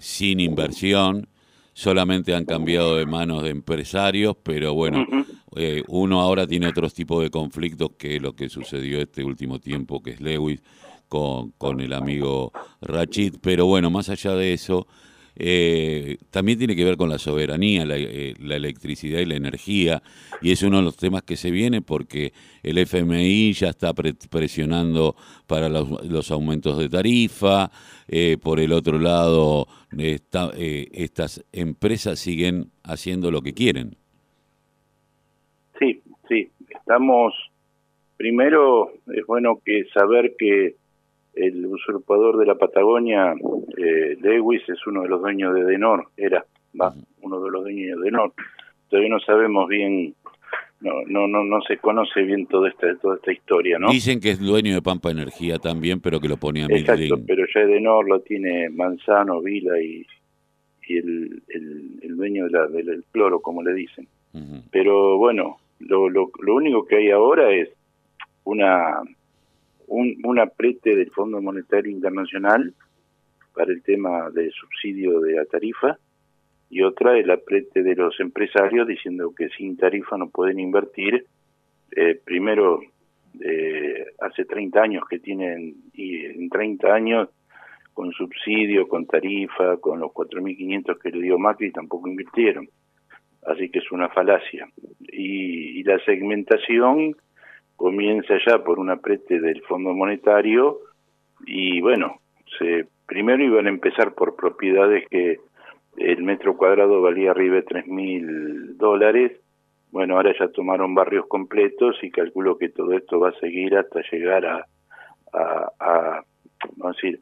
sin inversión, solamente han cambiado de manos de empresarios, pero bueno, eh, uno ahora tiene otros tipos de conflictos que lo que sucedió este último tiempo, que es Lewis con, con el amigo Rachid, pero bueno, más allá de eso, eh, también tiene que ver con la soberanía, eh, la, electricidad y la energía, y es uno de los temas que se viene porque el FMI ya está presionando para los, aumentos de tarifa, eh, por el otro lado, estas empresas siguen haciendo lo que quieren. Sí, sí, estamos, primero es bueno que saber que el usurpador de la Patagonia, eh, Lewis, es uno de los dueños de Denor, era va, uno de los dueños de Denor. Todavía no sabemos bien, no, no, no, no se conoce bien toda esta, toda esta historia, ¿no? Dicen que es dueño de Pampa Energía también, pero que lo ponía en Exacto, pero ya Denor lo tiene Manzano, Vila y, y el, el, dueño de la, del cloro, como le dicen. Pero bueno, lo, lo, lo único que hay ahora es una un, un aprete del Fondo Monetario Internacional para el tema del subsidio de la tarifa y otra el aprete de los empresarios diciendo que sin tarifa no pueden invertir. Eh, primero, eh, hace 30 años que tienen, y en 30 años con subsidio, con tarifa, con los 4.500 que le dio Macri, tampoco invirtieron. Así que es una falacia. Y, y la segmentación comienza ya por un aprete del Fondo Monetario y bueno, se, primero iban a empezar por propiedades que el metro cuadrado valía arriba de tres mil dólares, bueno, ahora ya tomaron barrios completos y calculo que todo esto va a seguir hasta llegar a, a, a vamos a decir,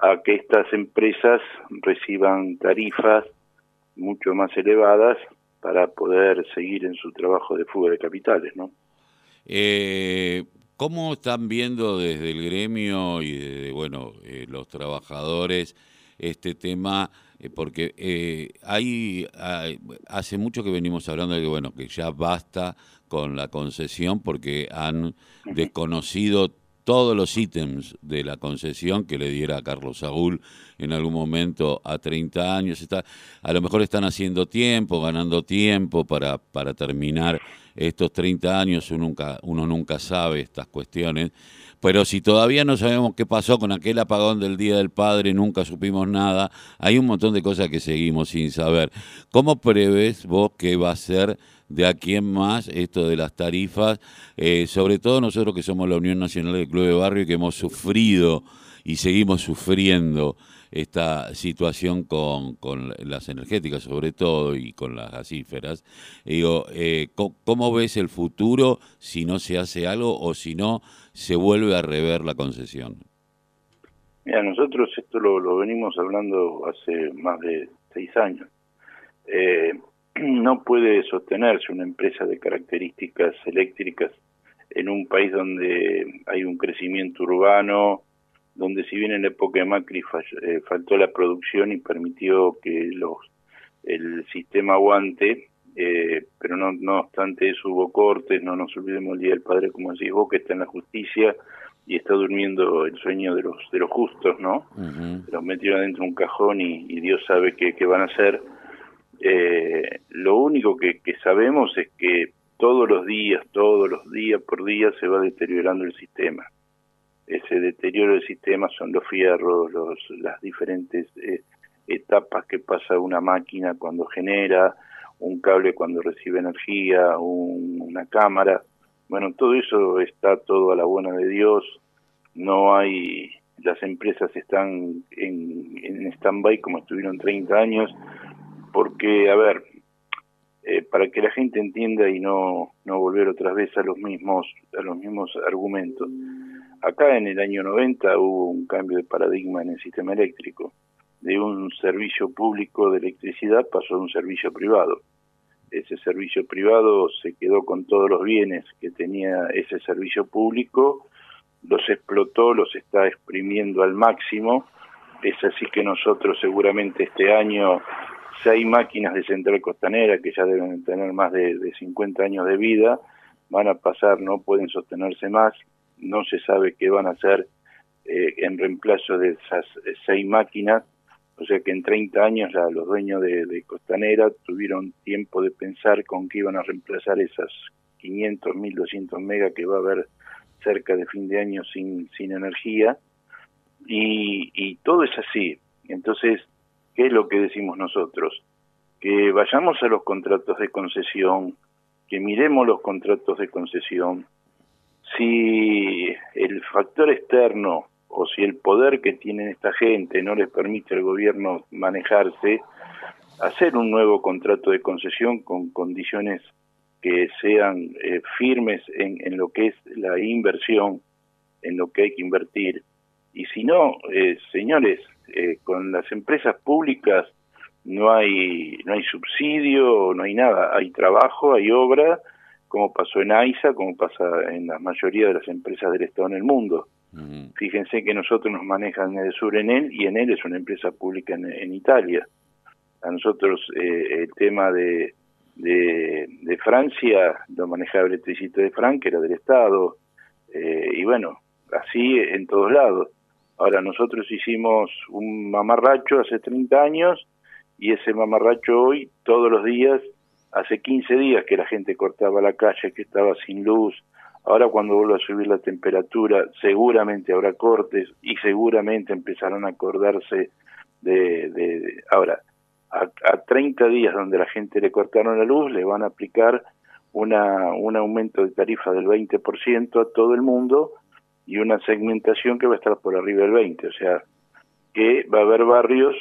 a que estas empresas reciban tarifas mucho más elevadas para poder seguir en su trabajo de fuga de capitales, ¿no? Eh, ¿Cómo están viendo desde el gremio y de, bueno, eh, los trabajadores este tema? Eh, porque eh, hay, hace mucho que venimos hablando de que bueno que ya basta con la concesión porque han desconocido todos los ítems de la concesión que le diera a Carlos Saúl en algún momento a 30 años. Está, a lo mejor están haciendo tiempo, ganando tiempo para, para terminar estos 30 años, uno nunca, sabe estas cuestiones. Pero si todavía no sabemos qué pasó con aquel apagón del Día del Padre, nunca supimos nada, hay un montón de cosas que seguimos sin saber. ¿Cómo prevés vos que va a ser de aquí en más esto de las tarifas? Eh, sobre todo nosotros que somos la Unión Nacional del Club de Barrio y que hemos sufrido y seguimos sufriendo esta situación con, con las energéticas sobre todo y con las gasíferas. Digo, eh, ¿cómo, ves el futuro si no se hace algo o si no se vuelve a rever la concesión? Mira, nosotros esto lo, venimos hablando hace más de seis años. Eh, no puede sostenerse una empresa de características eléctricas en un país donde hay un crecimiento urbano, donde si bien en la época de Macri eh, faltó la producción y permitió que los el sistema aguante, eh, pero no, no obstante eso hubo cortes, no nos olvidemos el Día del Padre, como decís vos, que está en la justicia y está durmiendo el sueño de los de los justos, ¿no? Los metieron dentro de un cajón y, Dios sabe qué, qué van a hacer. Eh, lo único que, que sabemos es que todos los días, todos los días por día se va deteriorando el sistema ese deterioro del sistema son los fierros, los, las diferentes eh, etapas que pasa una máquina cuando genera, un cable cuando recibe energía, una cámara. Bueno, todo eso está todo a la buena de Dios. No hay, las empresas están en, en stand-by como estuvieron 30 años, porque, a ver, eh, para que la gente entienda y no, no volver otra vez a los mismos, a los mismos argumentos Acá en el año 90 hubo un cambio de paradigma en el sistema eléctrico. De un servicio público de electricidad pasó a un servicio privado. Ese servicio privado se quedó con todos los bienes que tenía ese servicio público, los explotó, los está exprimiendo al máximo. Es así que nosotros seguramente este año, hay máquinas de central costanera que ya deben tener más de, de 50 años de vida, van a pasar, no pueden sostenerse más, no se sabe qué van a hacer eh, en reemplazo de esas seis máquinas O sea que en 30 años ya los dueños de, Costanera tuvieron tiempo de pensar con qué iban a reemplazar esas 500, 1200 megas que va a haber cerca de fin de año sin, sin energía. Y, y todo es así. Entonces, ¿qué es lo que decimos nosotros? Que vayamos a los contratos de concesión, que miremos los contratos de concesión. Si el factor externo o si el poder que tiene esta gente no les permite al gobierno manejarse, hacer un nuevo contrato de concesión con condiciones que sean eh, firmes en, en, lo que es la inversión, en lo que hay que invertir. Y si no, eh, señores, eh, con las empresas públicas no hay no hay subsidio, no hay nada, hay trabajo, hay obra, como pasó en AISA, como pasa en la mayoría de las empresas del Estado en el mundo. Fíjense que nosotros nos manejan el sur en él y en él es una empresa pública en, Italia. A nosotros eh, el tema de, de, Francia lo manejaba Electricité de Frank, que era del Estado, eh, y bueno, así en todos lados. Ahora nosotros hicimos un mamarracho hace 30 años y ese mamarracho hoy, todos los días, hace 15 días que la gente cortaba la calle, que estaba sin luz. Ahora cuando vuelva a subir la temperatura, seguramente habrá cortes y seguramente empezarán a acordarse de... de, ahora, a, a 30 días donde la gente le cortaron la luz, le van a aplicar una, un aumento de tarifa del 20% a todo el mundo y una segmentación que va a estar por arriba del 20%. O sea, que va a haber barrios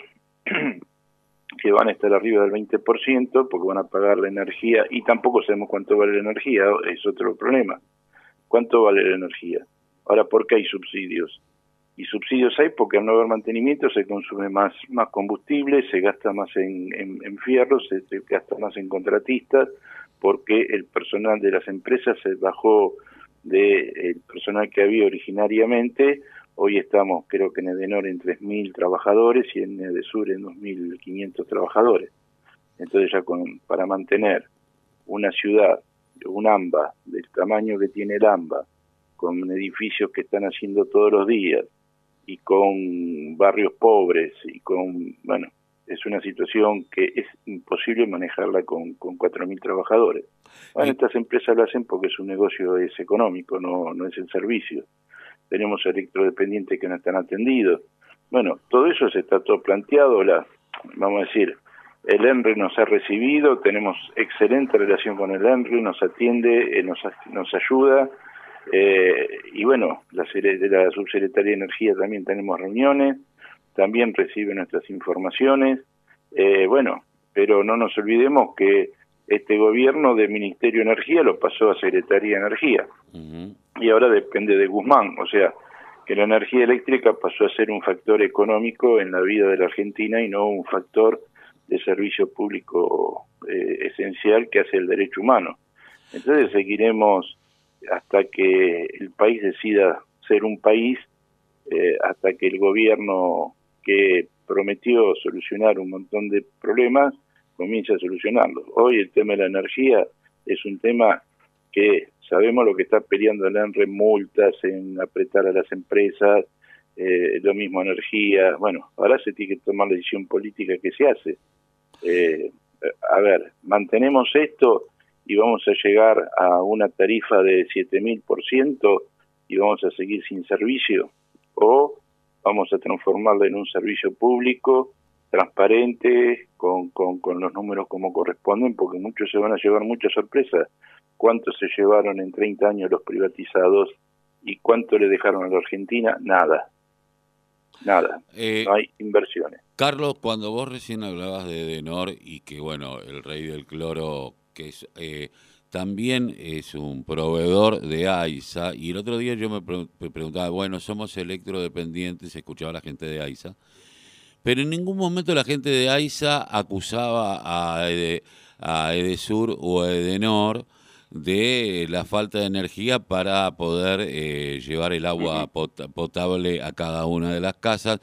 que van a estar arriba del 20% porque van a pagar la energía y tampoco sabemos cuánto vale la energía, es otro problema. ¿Cuánto vale la energía? Ahora, ¿por qué hay subsidios? Y subsidios hay porque al no haber mantenimiento se consume más, más combustible, se gasta más en, en, fierro, se, gasta más en contratistas, porque el personal de las empresas se bajó del el personal que había originariamente Hoy estamos, creo que en Edenor en 3.000 trabajadores y en Edesur en 2.500 trabajadores. Entonces ya con, para mantener una ciudad, un AMBA, del tamaño que tiene el AMBA, con edificios que están haciendo todos los días y con barrios pobres y con, bueno, es una situación que es imposible manejarla con, con 4.000 trabajadores. Bueno, estas empresas lo hacen porque su negocio es económico, no, no es el servicio tenemos electrodependientes que no están atendidos. Bueno, todo eso se está todo planteado, la, vamos a decir, el ENRE nos ha recibido, tenemos excelente relación con el ENRE, nos atiende, eh, nos, nos ayuda, eh, y bueno, la, de la Subsecretaría de Energía también tenemos reuniones, también recibe nuestras informaciones, eh, bueno, pero no nos olvidemos que este gobierno de Ministerio de Energía lo pasó a Secretaría de Energía y ahora depende de Guzmán, o sea, que la energía eléctrica pasó a ser un factor económico en la vida de la Argentina y no un factor de servicio público eh, esencial que hace el derecho humano. Entonces seguiremos hasta que el país decida ser un país, eh, hasta que el gobierno que prometió solucionar un montón de problemas comience a solucionarlos. Hoy el tema de la energía es un tema que sabemos lo que está peleando el ENRE, multas, en apretar a las empresas, eh, lo mismo energía, bueno, ahora se tiene que tomar la decisión política que se hace. Eh, a ver, mantenemos esto y vamos a llegar a una tarifa de 7000% y vamos a seguir sin servicio, o vamos a transformarla en un servicio público transparente, con, con, con los números como corresponden, porque muchos se van a llevar muchas sorpresas cuánto se llevaron en 30 años los privatizados y cuánto le dejaron a la Argentina, nada. Nada, eh, no hay inversiones. Carlos, cuando vos recién hablabas de Denor y que, bueno, el rey del cloro, que es, eh, también es un proveedor de AISA, y el otro día yo me, preguntaba, bueno, somos electrodependientes, escuchaba a la gente de AISA, pero en ningún momento la gente de AISA acusaba a, a Edesur o a Edenor de la falta de energía para poder eh, llevar el agua potable a cada una de las casas.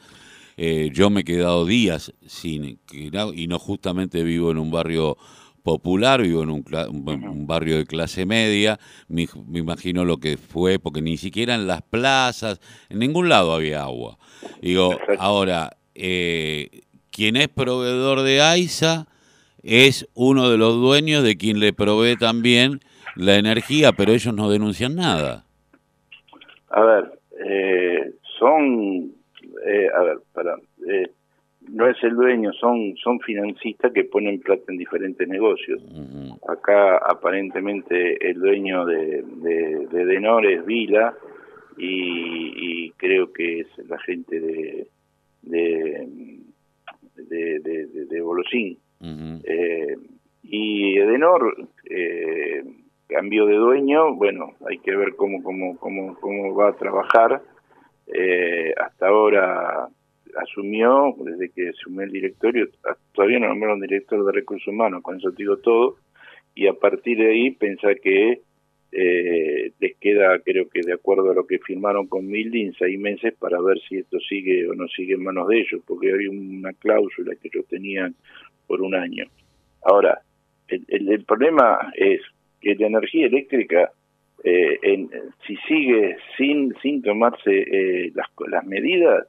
Eh, yo me he quedado días sin, y no justamente vivo en un barrio popular, vivo en un, barrio de clase media, me, imagino lo que fue, porque ni siquiera en las plazas, en ningún lado había agua. Digo, ahora, eh, quien es proveedor de AISA es uno de los dueños de quien le provee también la energía, pero ellos no denuncian nada. A ver, eh, son, eh, a ver, para, eh, no es el dueño, son son financistas que ponen plata en diferentes negocios. Acá aparentemente el dueño de, de, Denor es Vila y, creo que es la gente de de de, de, de Bolosín. Eh, y Edenor eh, cambió de dueño, bueno, hay que ver cómo cómo cómo cómo va a trabajar. Eh, hasta ahora asumió, desde que asumió el directorio, todavía no nombraron director de recursos humanos, con eso digo todo, y a partir de ahí pensar que eh, les queda, creo que de acuerdo a lo que firmaron con Mildin, seis meses para ver si esto sigue o no sigue en manos de ellos, porque hay una cláusula que ellos tenían por un año. Ahora, el, problema es que la energía eléctrica, eh, en, si sigue sin, sin tomarse eh, las, las medidas,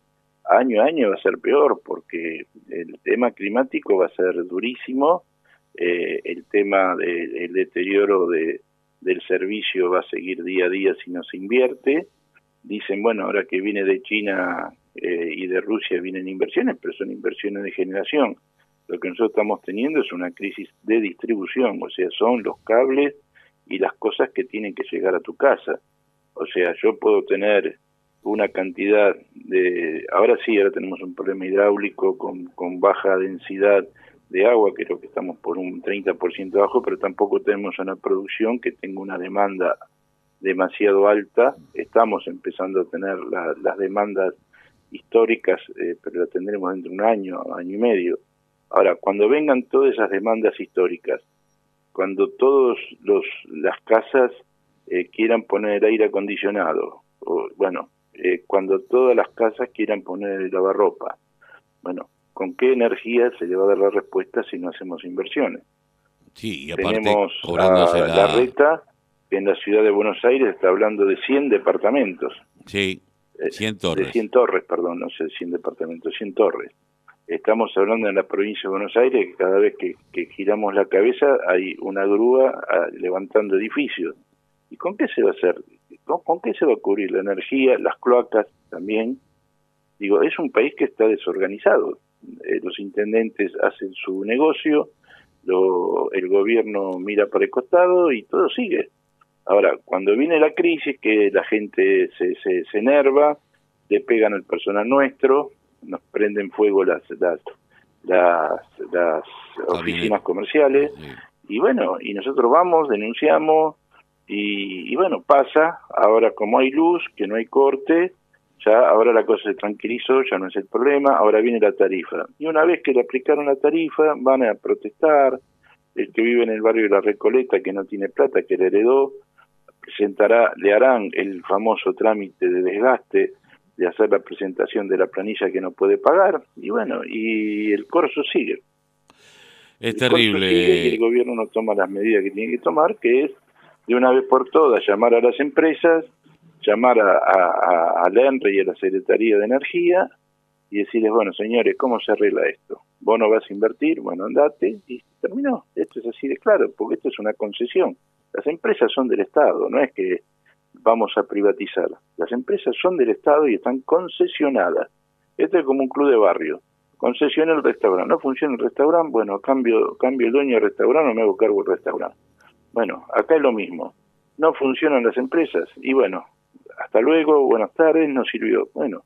año a año va a ser peor porque el tema climático va a ser durísimo, eh, el tema del deterioro de, del servicio va a seguir día a día si no se invierte. Dicen, bueno, ahora que viene de China eh, y de Rusia vienen inversiones, pero son inversiones de generación. Lo que nosotros estamos teniendo es una crisis de distribución, o sea, son los cables y las cosas que tienen que llegar a tu casa. O sea, yo puedo tener una cantidad de... Ahora sí, ahora tenemos un problema hidráulico con, con baja densidad de agua, creo que estamos por un 30% bajo, pero tampoco tenemos una producción que tenga una demanda demasiado alta. Estamos empezando a tener las demandas históricas, eh, pero la tendremos dentro de un año, año y medio. Ahora, cuando vengan todas esas demandas históricas, cuando todos los las casas eh, quieran poner aire acondicionado, o, bueno, eh, cuando todas las casas quieran poner el lavarropa. Bueno, ¿con qué energía se le va a dar la respuesta si no hacemos inversiones? Sí, y aparte, Tenemos a la... reta, que en la ciudad de Buenos Aires está hablando de 100 departamentos. Sí, 100 eh, torres. De 100 torres, perdón, no sé, 100 departamentos, 100 torres. Estamos hablando en la provincia de Buenos Aires que cada vez que, giramos la cabeza hay una grúa ah, levantando edificios. ¿Y con qué se va a hacer? ¿Con, qué se va a cubrir la energía, las cloacas también? Digo, es un país que está desorganizado. Eh, los intendentes hacen su negocio, lo, el gobierno mira por el costado y todo sigue. Ahora, cuando viene la crisis, que la gente se, se, se enerva, le pegan al personal nuestro, nos prenden fuego las las las, las oficinas comerciales. Y bueno, y nosotros vamos, denunciamos, y, bueno, pasa, ahora como hay luz, que no hay corte, ya ahora la cosa se tranquilizó, ya no es el problema, ahora viene la tarifa. Y una vez que le aplicaron la tarifa, van a protestar, el que vive en el barrio de la Recoleta, que no tiene plata, que le heredó, presentará, le harán el famoso trámite de desgaste de hacer la presentación de la planilla que no puede pagar, y bueno, y el corso sigue. Es terrible. y el gobierno no toma las medidas que tiene que tomar, que es de una vez por todas llamar a las empresas, llamar a, a, a y a la Secretaría de Energía y decirles, bueno, señores, ¿cómo se arregla esto? Vos no vas a invertir, bueno, andate y terminó. Esto es así de claro, porque esto es una concesión. Las empresas son del Estado, no es que vamos a privatizar. Las empresas son del Estado y están concesionadas. Esto es como un club de barrio. Concesiona el restaurante. No funciona el restaurante, bueno, cambio, cambio el dueño del restaurante o me hago cargo del restaurante. Bueno, acá es lo mismo. No funcionan las empresas y bueno, hasta luego, buenas tardes, no sirvió. Bueno,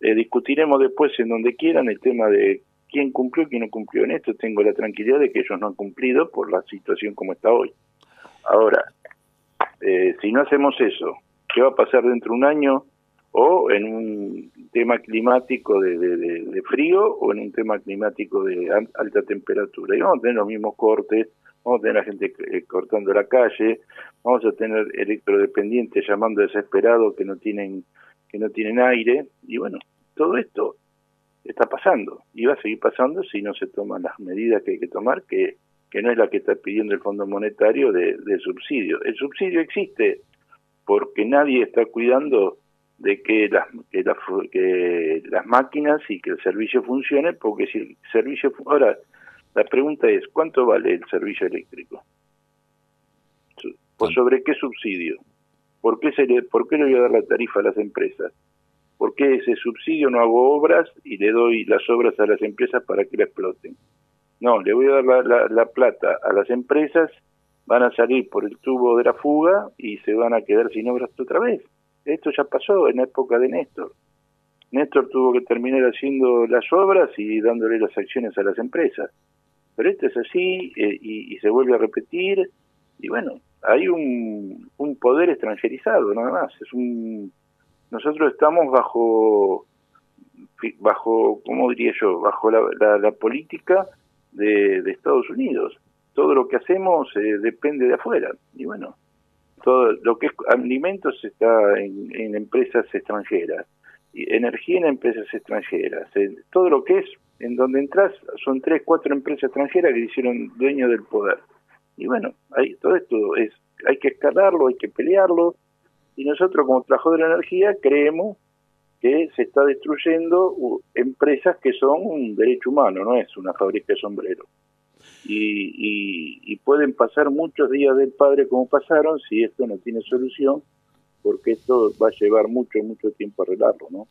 eh, discutiremos después en donde quieran el tema de quién cumplió quién no cumplió. En esto tengo la tranquilidad de que ellos no han cumplido por la situación como está hoy. Ahora, eh, si no hacemos eso, ¿qué va a pasar dentro de un año? O en un tema climático de, de frío o en un tema climático de alta temperatura. Y vamos a tener los mismos cortes, vamos a tener a gente eh, cortando la calle, vamos a tener electrodependientes llamando desesperados que no tienen que no tienen aire y bueno, todo esto está pasando y va a seguir pasando si no se toman las medidas que hay que tomar que que no es la que está pidiendo el Fondo Monetario de, de subsidio. El subsidio existe porque nadie está cuidando de que las, que, que las máquinas y que el servicio funcione, porque si el servicio... Ahora, la pregunta es, ¿cuánto vale el servicio eléctrico? ¿Por sobre qué subsidio? ¿Por qué, se le, ¿Por qué le voy a dar la tarifa a las empresas? ¿Por qué ese subsidio no hago obras y le doy las obras a las empresas para que la exploten? No, le voy a dar la, la, plata a las empresas, van a salir por el tubo de la fuga y se van a quedar sin obras otra vez. Esto ya pasó en la época de Néstor. Néstor tuvo que terminar haciendo las obras y dándole las acciones a las empresas. Pero esto es así eh, y, y, se vuelve a repetir. Y bueno, hay un, un poder extranjerizado, nada más. Es un nosotros estamos bajo, bajo ¿cómo diría yo? Bajo la, la, política de, de, Estados Unidos. Todo lo que hacemos eh, depende de afuera. Y bueno, todo lo que es alimentos está en, empresas extranjeras, y energía en empresas extranjeras. todo lo que es, en donde entras, son tres, cuatro empresas extranjeras que hicieron dueño del poder. Y bueno, hay, todo esto es, hay que escalarlo, hay que pelearlo, y nosotros como trabajo de la energía creemos que se está destruyendo empresas que son un derecho humano, no es una fábrica de sombreros. Y, y, pueden pasar muchos días del padre como pasaron si esto no tiene solución, porque esto va a llevar mucho, mucho tiempo arreglarlo, ¿no?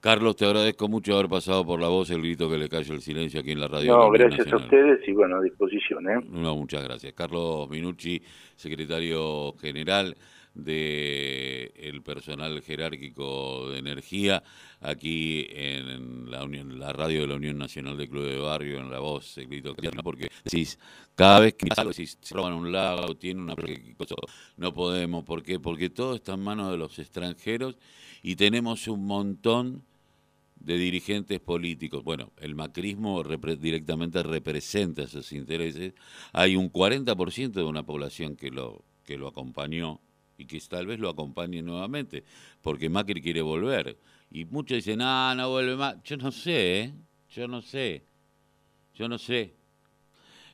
Carlos, te agradezco mucho haber pasado por la voz el grito que le cayó el silencio aquí en la radio. No, gracias a ustedes y bueno, a disposición. ¿eh? No, muchas gracias. Carlos Minucci, secretario general de el personal jerárquico de energía aquí en la, radio de la Unión Nacional de Club de Barrio en la voz porque decís cada vez que decís, se roban un lago tiene una no podemos ¿por qué? porque todo está en manos de los extranjeros y tenemos un montón de dirigentes políticos. Bueno, el macrismo directamente representa esos intereses. Hay un 40% de una población que lo que lo acompañó y que tal vez lo acompañe nuevamente, porque Macri quiere volver. Y muchos dicen, ah, no vuelve más. Yo no sé, ¿eh? yo no sé, yo no sé.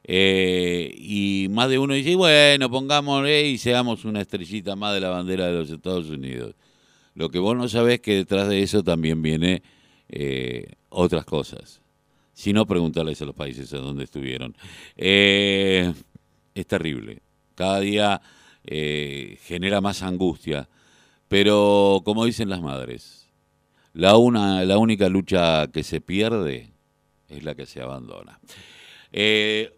Eh, y más de uno dice, bueno, pongámosle y seamos una estrellita más de la bandera de los Estados Unidos. Lo que vos no sabés es que detrás de eso también viene eh, otras cosas. Si no, preguntarles a los países a donde estuvieron. es terrible. Cada día eh, genera más angustia. Pero como dicen las madres, la, una, la única lucha que se pierde es la que se abandona. Eh,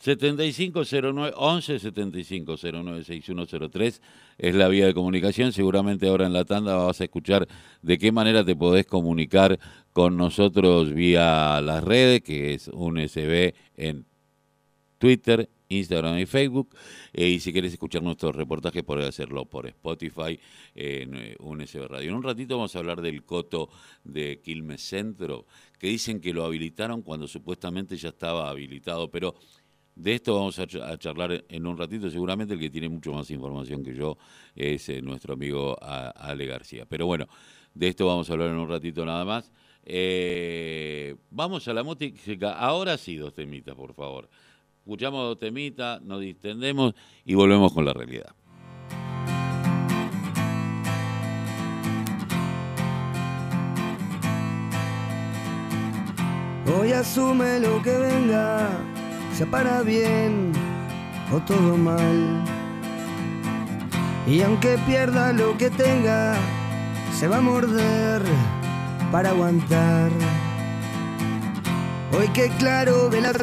7509 11 7509 6103 es la vía de comunicación. Seguramente ahora en la tanda vas a escuchar de qué manera te podés comunicar con nosotros vía las redes, que es un SB en Twitter, Instagram y Facebook. Eh, y si quieres escuchar nuestros reportajes, podés hacerlo por Spotify en eh, Radio. En un ratito vamos a hablar del coto de Quilmes Centro, que dicen que lo habilitaron cuando supuestamente ya estaba habilitado, pero de esto vamos a, charlar en un ratito. Seguramente el que tiene mucho más información que yo es eh, nuestro amigo Ale García. Pero bueno, de esto vamos a hablar en un ratito nada más. vamos a la música. Ahora sí, dos temitas, por favor escuchamos dos temitas, nos distendemos y volvemos con la realidad. Hoy asume lo que venga, sea para bien o todo mal. Y aunque pierda lo que tenga, se va a morder para aguantar. Hoy que claro ve la